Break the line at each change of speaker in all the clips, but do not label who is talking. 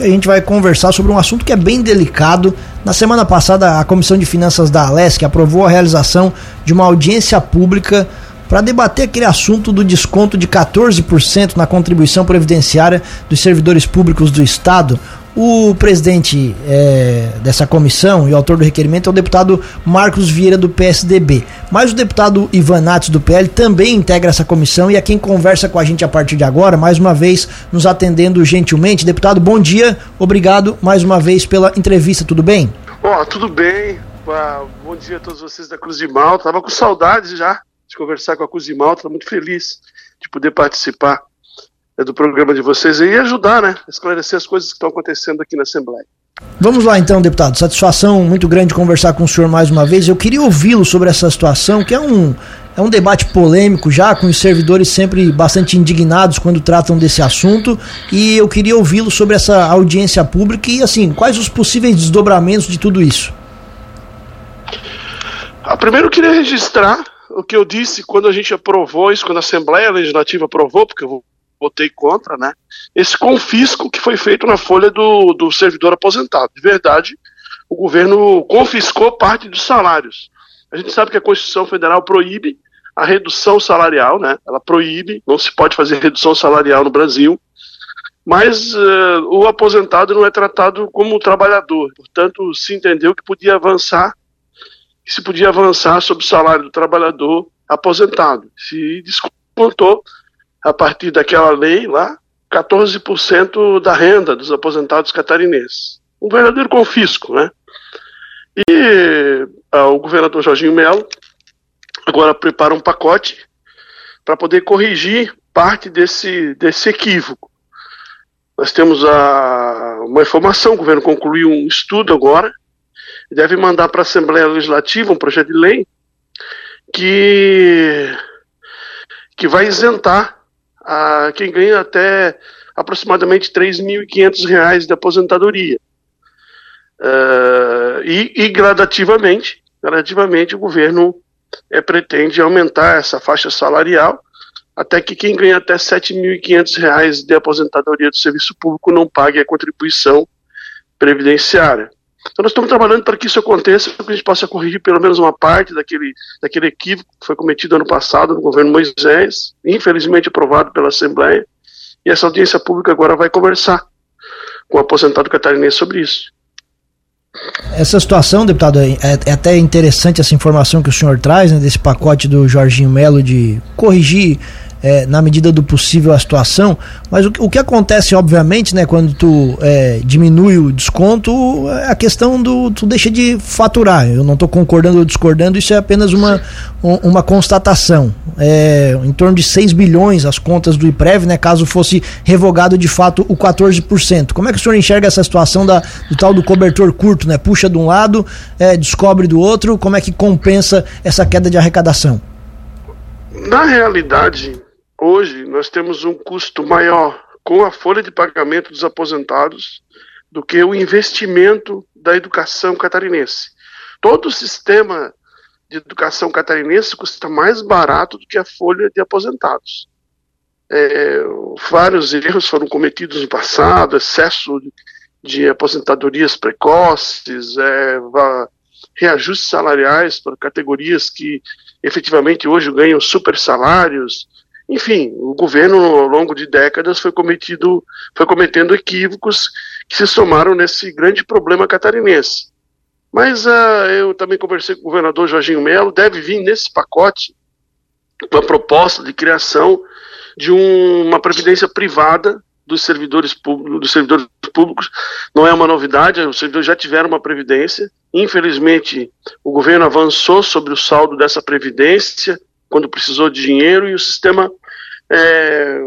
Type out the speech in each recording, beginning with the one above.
que a gente vai conversar sobre um assunto que é bem delicado. Na semana passada, a Comissão de Finanças da Alesc aprovou a realização de uma audiência pública para debater aquele assunto do desconto de 14% na contribuição previdenciária dos servidores públicos do Estado. O presidente é, dessa comissão e autor do requerimento é o deputado Marcos Vieira, do PSDB. Mas o deputado Ivan Nates, do PL, também integra essa comissão e é quem conversa com a gente a partir de agora, mais uma vez nos atendendo gentilmente. Deputado, bom dia, obrigado mais uma vez pela entrevista, tudo bem?
Ó, oh, tudo bem. bom dia a todos vocês da Cruz de Malta. Tava com saudades já de conversar com a Cruz de Malta, muito feliz de poder participar do programa de vocês e ajudar, né, esclarecer as coisas que estão acontecendo aqui na Assembleia.
Vamos lá então, deputado. Satisfação muito grande conversar com o senhor mais uma vez. Eu queria ouvi-lo sobre essa situação, que é um, é um debate polêmico já, com os servidores sempre bastante indignados quando tratam desse assunto. E eu queria ouvi-lo sobre essa audiência pública e, assim, quais os possíveis desdobramentos de tudo isso.
Ah, primeiro eu queria registrar o que eu disse quando a gente aprovou isso, quando a Assembleia Legislativa aprovou, porque eu votei contra, né? Esse confisco que foi feito na folha do, do servidor aposentado. De verdade, o governo confiscou parte dos salários. A gente sabe que a Constituição Federal proíbe a redução salarial, né? Ela proíbe, não se pode fazer redução salarial no Brasil, mas uh, o aposentado não é tratado como trabalhador. Portanto, se entendeu que podia avançar, que se podia avançar sobre o salário do trabalhador aposentado. Se descontou a partir daquela lei lá, 14% da renda dos aposentados catarinenses. Um verdadeiro confisco, né? E ah, o governador Jorginho Melo agora prepara um pacote para poder corrigir parte desse, desse equívoco. Nós temos a, uma informação, o governo concluiu um estudo agora, deve mandar para a Assembleia Legislativa um projeto de lei que, que vai isentar a quem ganha até aproximadamente R$ 3.500 de aposentadoria. Uh, e, e, gradativamente, gradativamente o governo é, pretende aumentar essa faixa salarial até que quem ganha até R$ 7.500 de aposentadoria do serviço público não pague a contribuição previdenciária. Então nós estamos trabalhando para que isso aconteça, para que a gente possa corrigir pelo menos uma parte daquele, daquele equívoco que foi cometido ano passado no governo Moisés, infelizmente aprovado pela Assembleia, e essa audiência pública agora vai conversar com o aposentado catarinense sobre isso.
Essa situação, deputado, é, é, até interessante essa informação que o senhor traz, né, desse pacote do Jorginho Melo de corrigir é, na medida do possível a situação, mas o, o que acontece, obviamente, né, quando tu é, diminui o desconto, é a questão do tu deixa de faturar. Eu não estou concordando ou discordando, isso é apenas uma, uma constatação. É, em torno de 6 bilhões as contas do IPREV, né, caso fosse revogado de fato o 14%. Como é que o senhor enxerga essa situação da, do tal do cobertor curto, né? Puxa de um lado, é, descobre do outro, como é que compensa essa queda de arrecadação?
Na realidade, Hoje nós temos um custo maior com a folha de pagamento dos aposentados do que o investimento da educação catarinense. Todo o sistema de educação catarinense custa mais barato do que a folha de aposentados. É, vários erros foram cometidos no passado, excesso de, de aposentadorias precoces, é, reajustes salariais para categorias que efetivamente hoje ganham super salários, enfim, o governo ao longo de décadas foi cometido, foi cometendo equívocos que se somaram nesse grande problema catarinense. Mas uh, eu também conversei com o governador Jorginho Melo, deve vir nesse pacote uma proposta de criação de um, uma previdência privada dos servidores dos servidores públicos. Não é uma novidade, os servidores já tiveram uma previdência. Infelizmente, o governo avançou sobre o saldo dessa previdência quando precisou de dinheiro e o sistema é,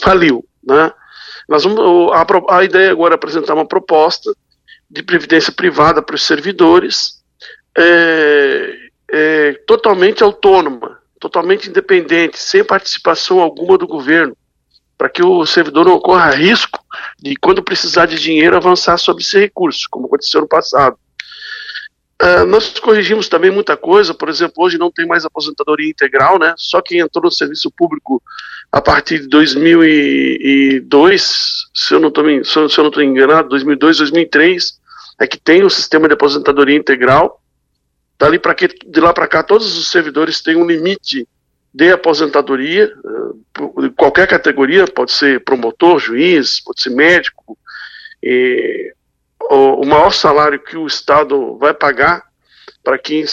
faliu. Né? Nós vamos, a, a, ideia agora é apresentar uma proposta de previdência privada para os servidores, é, é, totalmente autônoma, totalmente independente, sem participação alguma do governo, para que o servidor não corra risco de, quando precisar de dinheiro, avançar sobre esse recurso, como aconteceu no passado. Uh, nós corrigimos também muita coisa, por exemplo, hoje não tem mais aposentadoria integral, né? Só quem entrou no serviço público a partir de 2002, se eu não estou enganado, 2002, 2003, é que tem o sistema de aposentadoria integral. Dali pra que, de lá para cá, todos os servidores têm um limite de aposentadoria, uh, qualquer categoria, pode ser promotor, juiz, pode ser médico, e o, o maior salário que o Estado vai pagar para quem,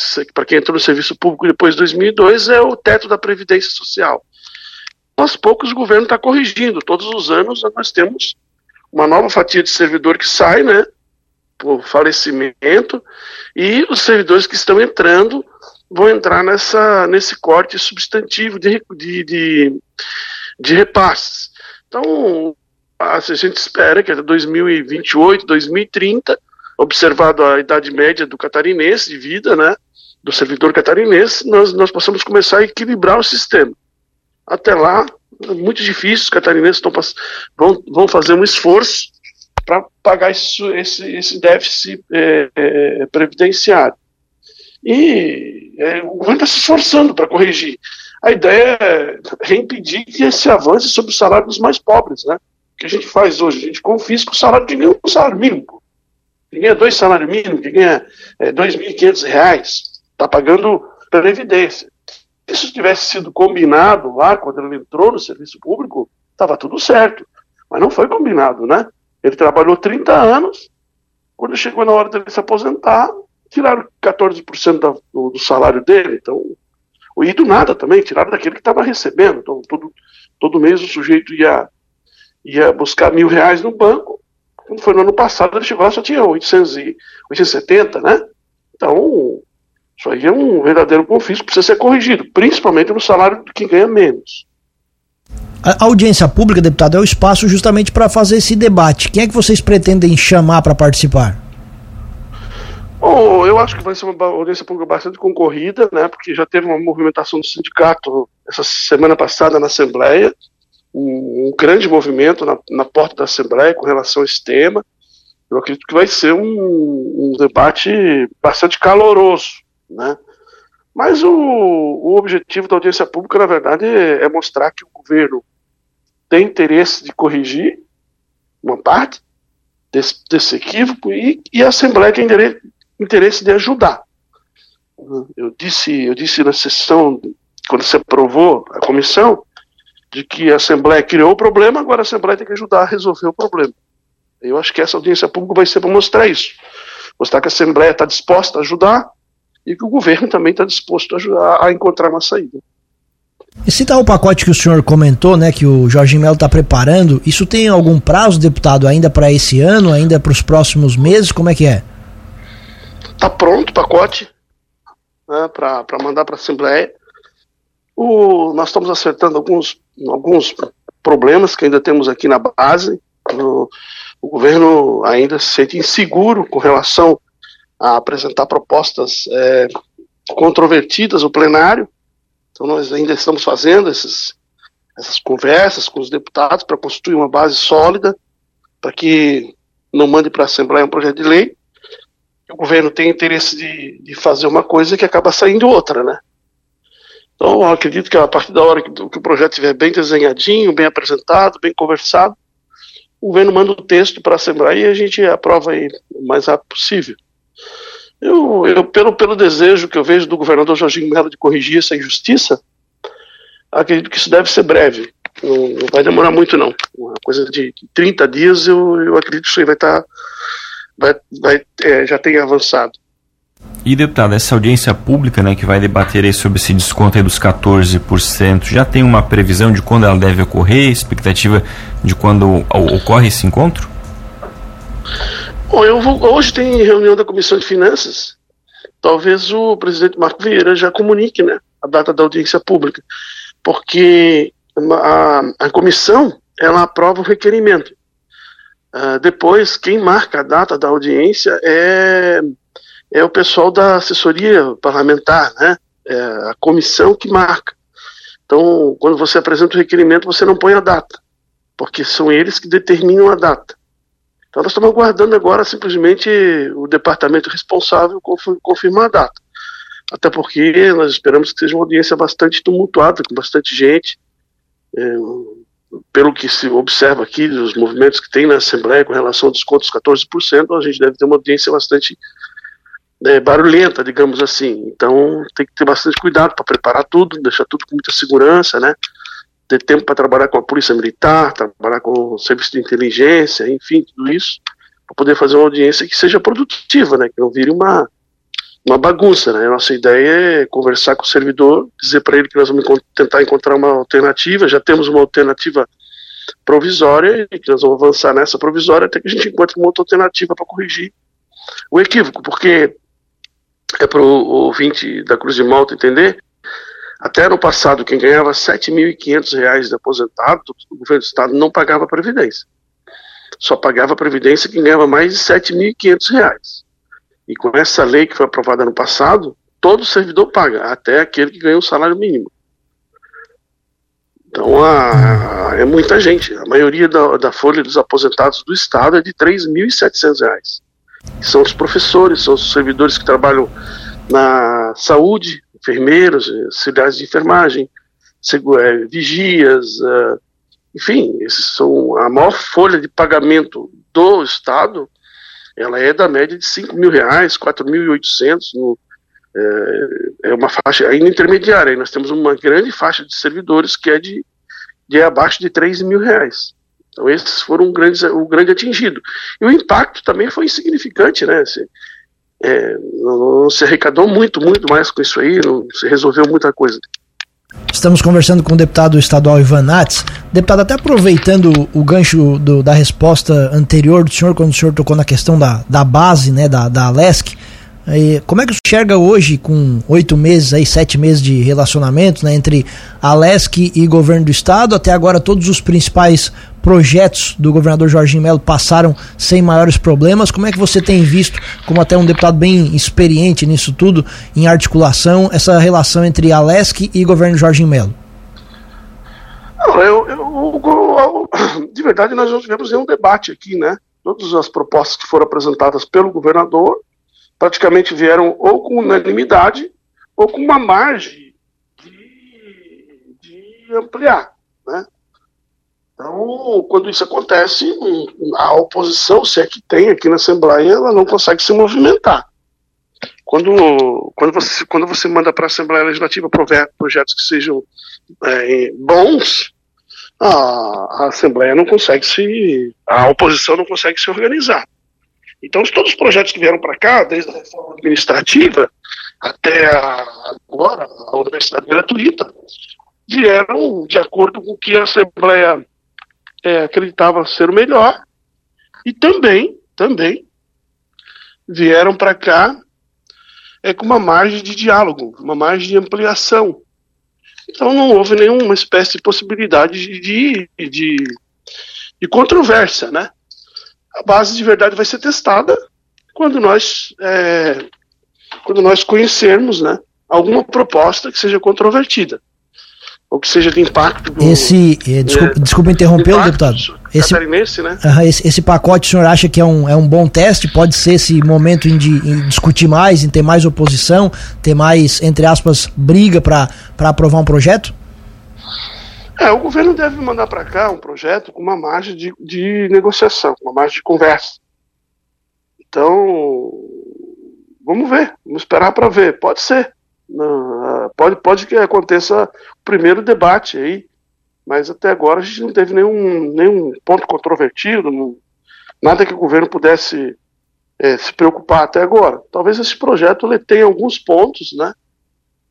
quem entrou no serviço público depois de 2002 é o teto da Previdência Social. Aos poucos o governo está corrigindo, todos os anos nós temos uma nova fatia de servidor que sai, né, por falecimento, e os servidores que estão entrando vão entrar nessa, nesse corte substantivo de, de, de, de repasses. Então, a gente espera que até 2028, 2030, observado a idade média do catarinense de vida, né, do servidor catarinense, nós, nós possamos começar a equilibrar o sistema. Até lá, é muito difícil, os catarinenses vão, vão fazer um esforço para pagar esse, esse, esse déficit é, é, previdenciário. E é, o governo está se esforçando para corrigir. A ideia é impedir que esse avance sobre o salário dos mais pobres, né? Que a gente faz hoje? A gente confisca o salário de um salário mínimo. Quem ganha dois salários mínimos, quem ganha é, 2.500 reais, está pagando previdência. Se isso tivesse sido combinado lá, quando ele entrou no serviço público, estava tudo certo. Mas não foi combinado, né? Ele trabalhou 30 anos, quando chegou na hora dele se aposentar, tiraram 14% do, do salário dele. Então, e do nada também, tiraram daquele que estava recebendo. Então, todo, todo mês o sujeito ia ia buscar mil reais no banco. Quando foi no ano passado, ele chegou lá só tinha 800 e, 870, né? Então, isso aí é um verdadeiro confisco, precisa ser corrigido, principalmente no salário de quem ganha menos.
A audiência pública, deputado, é o espaço justamente para fazer esse debate. Quem é que vocês pretendem chamar para participar?
Bom, eu acho que vai ser uma audiência pública bastante concorrida, né? Porque já teve uma movimentação do sindicato essa semana passada na Assembleia um, um grande movimento na, na, porta da Assembleia com relação a esse tema. Eu acredito que vai ser um, um debate bastante caloroso, né? Mas o, o, objetivo da audiência pública, na verdade, é, mostrar que o governo tem interesse de corrigir uma parte desse, desse equívoco e, e, a Assembleia tem interesse de ajudar. Eu disse, eu disse na sessão, quando se aprovou a comissão, de que a Assembleia criou o problema, agora a Assembleia tem que ajudar a resolver o problema. Eu acho que essa audiência pública vai ser para mostrar isso. Mostrar que a Assembleia está disposta a ajudar e que o governo também está disposto a ajudar a encontrar uma saída.
Esse tal pacote que o senhor comentou, né, que o Jorge Melo está preparando, isso tem algum prazo, deputado, ainda para esse ano, ainda para os próximos meses? Como é que é?
Está pronto o pacote né, para mandar para a Assembleia. O, nós estamos acertando alguns, alguns problemas que ainda temos aqui na base. O, o governo ainda se sente inseguro com relação a apresentar propostas é, controvertidas ao plenário. Então, nós ainda estamos fazendo esses, essas conversas com os deputados para construir uma base sólida para que não mande para a Assembleia um projeto de lei. O governo tem interesse de, de fazer uma coisa que acaba saindo outra, né? Então, acredito que a partir da hora que, que o projeto estiver bem desenhadinho, bem apresentado, bem conversado, o governo manda o texto para a Assembleia e a gente aprova aí o mais rápido possível. Eu, eu, pelo, pelo desejo que eu vejo do governador Jorginho Mello de corrigir essa injustiça, acredito que isso deve ser breve. Não, não vai demorar muito, não. Uma coisa de 30 dias, eu, eu acredito que isso aí vai estar. Tá, vai, vai, é, já tem avançado.
E deputado, essa audiência pública né, que vai debater sobre esse desconto dos 14%, já tem uma previsão de quando ela deve ocorrer, expectativa de quando ocorre esse encontro?
Bom, eu vou, hoje tem reunião da Comissão de Finanças, talvez o presidente Marco Vieira já comunique né, a data da audiência pública, porque a, a comissão ela aprova o requerimento. Uh, depois, quem marca a data da audiência é é o pessoal da assessoria parlamentar, né? É a comissão que marca. Então, quando você apresenta o requerimento, você não põe a data, porque são eles que determinam a data. Então nós estamos aguardando agora simplesmente o departamento responsável confirmar a data. Até porque nós esperamos que seja uma audiência bastante tumultuada, com bastante gente. É, pelo que se observa aqui, dos movimentos que tem na Assembleia com relação ao desconto dos 14%, a gente deve ter uma audiência bastante né, barulhenta, digamos assim. Então tem que ter bastante cuidado para preparar tudo, deixar tudo com muita segurança, né? Ter tempo para trabalhar com a Polícia Militar, trabalhar com o Serviço de Inteligência, enfim, tudo isso, para poder fazer uma audiência que seja produtiva, né? Que não vire uma, uma bagunça, né? Nossa ideia é conversar com o servidor, dizer para ele que nós vamos tentar encontrar uma alternativa, já temos uma alternativa provisória e que nós vamos avançar nessa provisória até que a gente encontre uma outra alternativa para corrigir o equívoco, porque é para o ouvinte da Cruz de Malta entender, até no passado, quem ganhava R$ 7.500 de aposentado, o governo do Estado não pagava Previdência. Só pagava Previdência quem ganhava mais de R$ 7.500. E com essa lei que foi aprovada no passado, todo servidor paga, até aquele que ganha o salário mínimo. Então a, a, é muita gente. A maioria da, da folha dos aposentados do Estado é de R$ 3.700 que são os professores, são os servidores que trabalham na saúde, enfermeiros, auxiliares de enfermagem, é, vigias, é, enfim, esses são a maior folha de pagamento do Estado, ela é da média de 5 mil reais, 4.800, é, é uma faixa ainda intermediária, nós temos uma grande faixa de servidores que é de, de abaixo de 3 mil reais. Então esses foram um grande, o grande atingido. E o impacto também foi insignificante, né? Se, é, não, não, se arrecadou muito, muito mais com isso aí, não se resolveu muita coisa.
Estamos conversando com o deputado estadual Ivan Nats. Deputado, até aproveitando o gancho do, da resposta anterior do senhor, quando o senhor tocou na questão da, da base, né, da, da Alesc, como é que você enxerga hoje, com oito meses, aí, sete meses de relacionamento né, entre a e governo do estado? Até agora, todos os principais projetos do governador Jorginho Melo passaram sem maiores problemas. Como é que você tem visto, como até um deputado bem experiente nisso tudo, em articulação, essa relação entre a e governo Jorginho Melo?
Eu, eu, eu, de verdade, nós não tivemos nenhum debate aqui, né? Todas as propostas que foram apresentadas pelo governador praticamente vieram ou com unanimidade ou com uma margem de, de ampliar. Né? Então, quando isso acontece, a oposição, se é que tem aqui na Assembleia, ela não consegue se movimentar. Quando, quando, você, quando você manda para a Assembleia Legislativa projetos que sejam é, bons, a, a Assembleia não consegue se. a oposição não consegue se organizar. Então, todos os projetos que vieram para cá, desde a reforma administrativa até agora, a universidade gratuita, vieram de acordo com o que a Assembleia é, acreditava ser o melhor e também, também vieram para cá é, com uma margem de diálogo, uma margem de ampliação. Então não houve nenhuma espécie de possibilidade de, de, de, de controvérsia, né? A base de verdade vai ser testada quando nós, é, quando nós conhecermos né, alguma proposta que seja controvertida ou que seja de impacto. Do,
esse, é, desculpa, é, desculpa interromper, deputado.
Esse, né?
uh, esse, esse, pacote o senhor acha que é um, é um bom teste? Pode ser esse momento em, de, em discutir mais, em ter mais oposição, ter mais, entre aspas, briga para aprovar um projeto?
É, o governo deve mandar para cá um projeto com uma margem de, de negociação, uma margem de conversa. Então, vamos ver, vamos esperar para ver. Pode ser. Pode, pode que aconteça o primeiro debate aí, mas até agora a gente não teve nenhum, nenhum ponto controvertido, não, nada que o governo pudesse é, se preocupar até agora. Talvez esse projeto tenha alguns pontos, né?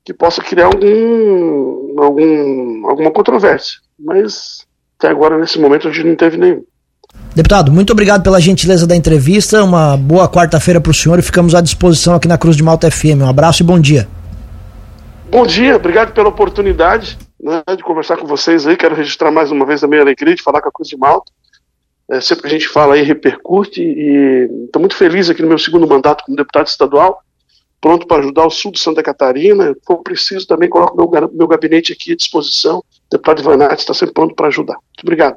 Que possa criar algum, algum, alguma controvérsia. Mas até agora, nesse momento, a gente não teve nenhum.
Deputado, muito obrigado pela gentileza da entrevista. Uma boa quarta-feira para o senhor e ficamos à disposição aqui na Cruz de Malta FM. Um abraço e bom dia.
Bom dia, obrigado pela oportunidade né, de conversar com vocês aí. Quero registrar mais uma vez a minha alegria de falar com a Cruz de Malta. É, sempre que a gente fala aí, repercute e estou muito feliz aqui no meu segundo mandato como deputado estadual pronto para ajudar o sul de Santa Catarina. For preciso, também coloco meu, meu gabinete aqui à disposição. O deputado Ivanati está sempre pronto para ajudar. Muito obrigado.